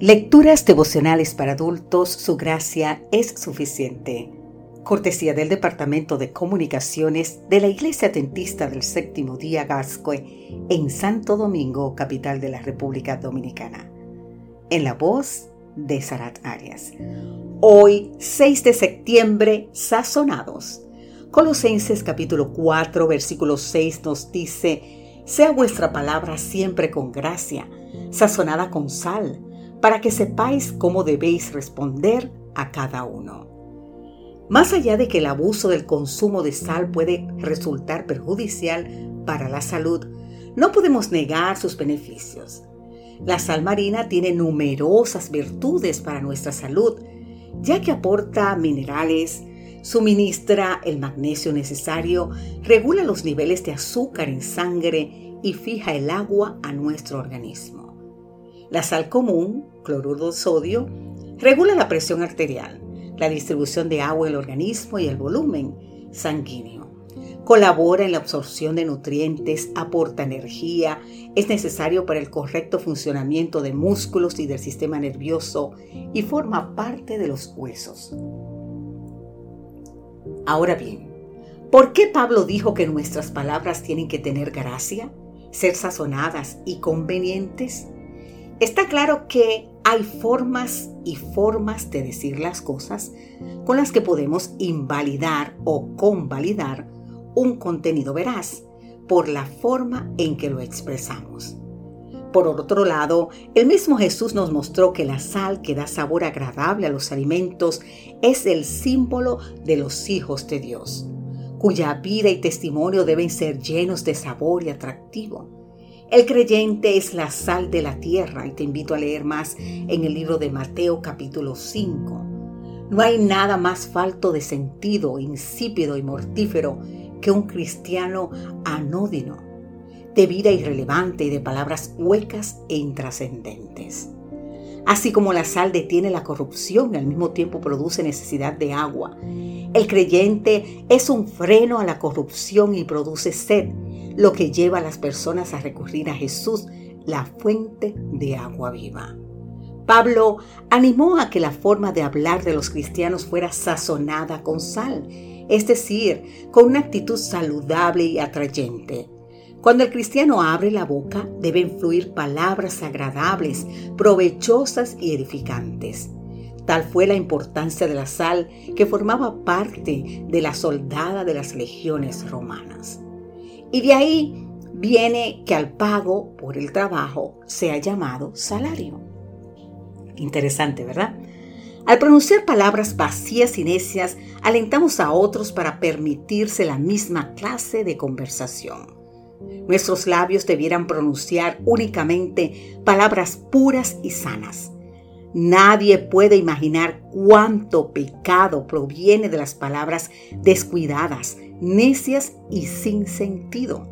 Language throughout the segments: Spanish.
Lecturas devocionales para adultos, su gracia es suficiente. Cortesía del Departamento de Comunicaciones de la Iglesia Atentista del Séptimo Día Gascue en Santo Domingo, capital de la República Dominicana. En la voz de Sarat Arias. Hoy, 6 de septiembre, sazonados. Colosenses capítulo 4, versículo 6 nos dice, sea vuestra palabra siempre con gracia, sazonada con sal para que sepáis cómo debéis responder a cada uno. Más allá de que el abuso del consumo de sal puede resultar perjudicial para la salud, no podemos negar sus beneficios. La sal marina tiene numerosas virtudes para nuestra salud, ya que aporta minerales, suministra el magnesio necesario, regula los niveles de azúcar en sangre y fija el agua a nuestro organismo. La sal común, cloruro de sodio, regula la presión arterial, la distribución de agua en el organismo y el volumen sanguíneo. Colabora en la absorción de nutrientes, aporta energía, es necesario para el correcto funcionamiento de músculos y del sistema nervioso y forma parte de los huesos. Ahora bien, ¿por qué Pablo dijo que nuestras palabras tienen que tener gracia, ser sazonadas y convenientes? Está claro que hay formas y formas de decir las cosas con las que podemos invalidar o convalidar un contenido veraz por la forma en que lo expresamos. Por otro lado, el mismo Jesús nos mostró que la sal que da sabor agradable a los alimentos es el símbolo de los hijos de Dios, cuya vida y testimonio deben ser llenos de sabor y atractivo. El creyente es la sal de la tierra y te invito a leer más en el libro de Mateo capítulo 5. No hay nada más falto de sentido, insípido y mortífero que un cristiano anódino, de vida irrelevante y de palabras huecas e intrascendentes. Así como la sal detiene la corrupción y al mismo tiempo produce necesidad de agua, el creyente es un freno a la corrupción y produce sed lo que lleva a las personas a recurrir a Jesús, la fuente de agua viva. Pablo animó a que la forma de hablar de los cristianos fuera sazonada con sal, es decir, con una actitud saludable y atrayente. Cuando el cristiano abre la boca, deben fluir palabras agradables, provechosas y edificantes. Tal fue la importancia de la sal que formaba parte de la soldada de las legiones romanas. Y de ahí viene que al pago por el trabajo sea llamado salario. Interesante, ¿verdad? Al pronunciar palabras vacías y necias, alentamos a otros para permitirse la misma clase de conversación. Nuestros labios debieran pronunciar únicamente palabras puras y sanas. Nadie puede imaginar cuánto pecado proviene de las palabras descuidadas, necias y sin sentido.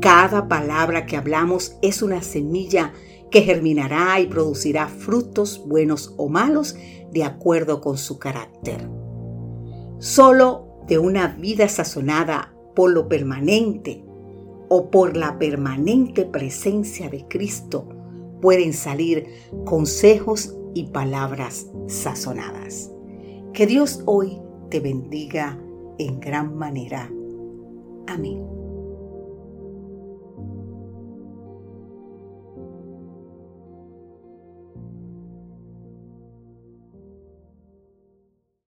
Cada palabra que hablamos es una semilla que germinará y producirá frutos buenos o malos de acuerdo con su carácter. Solo de una vida sazonada por lo permanente o por la permanente presencia de Cristo pueden salir consejos y palabras sazonadas. Que Dios hoy te bendiga en gran manera. Amén.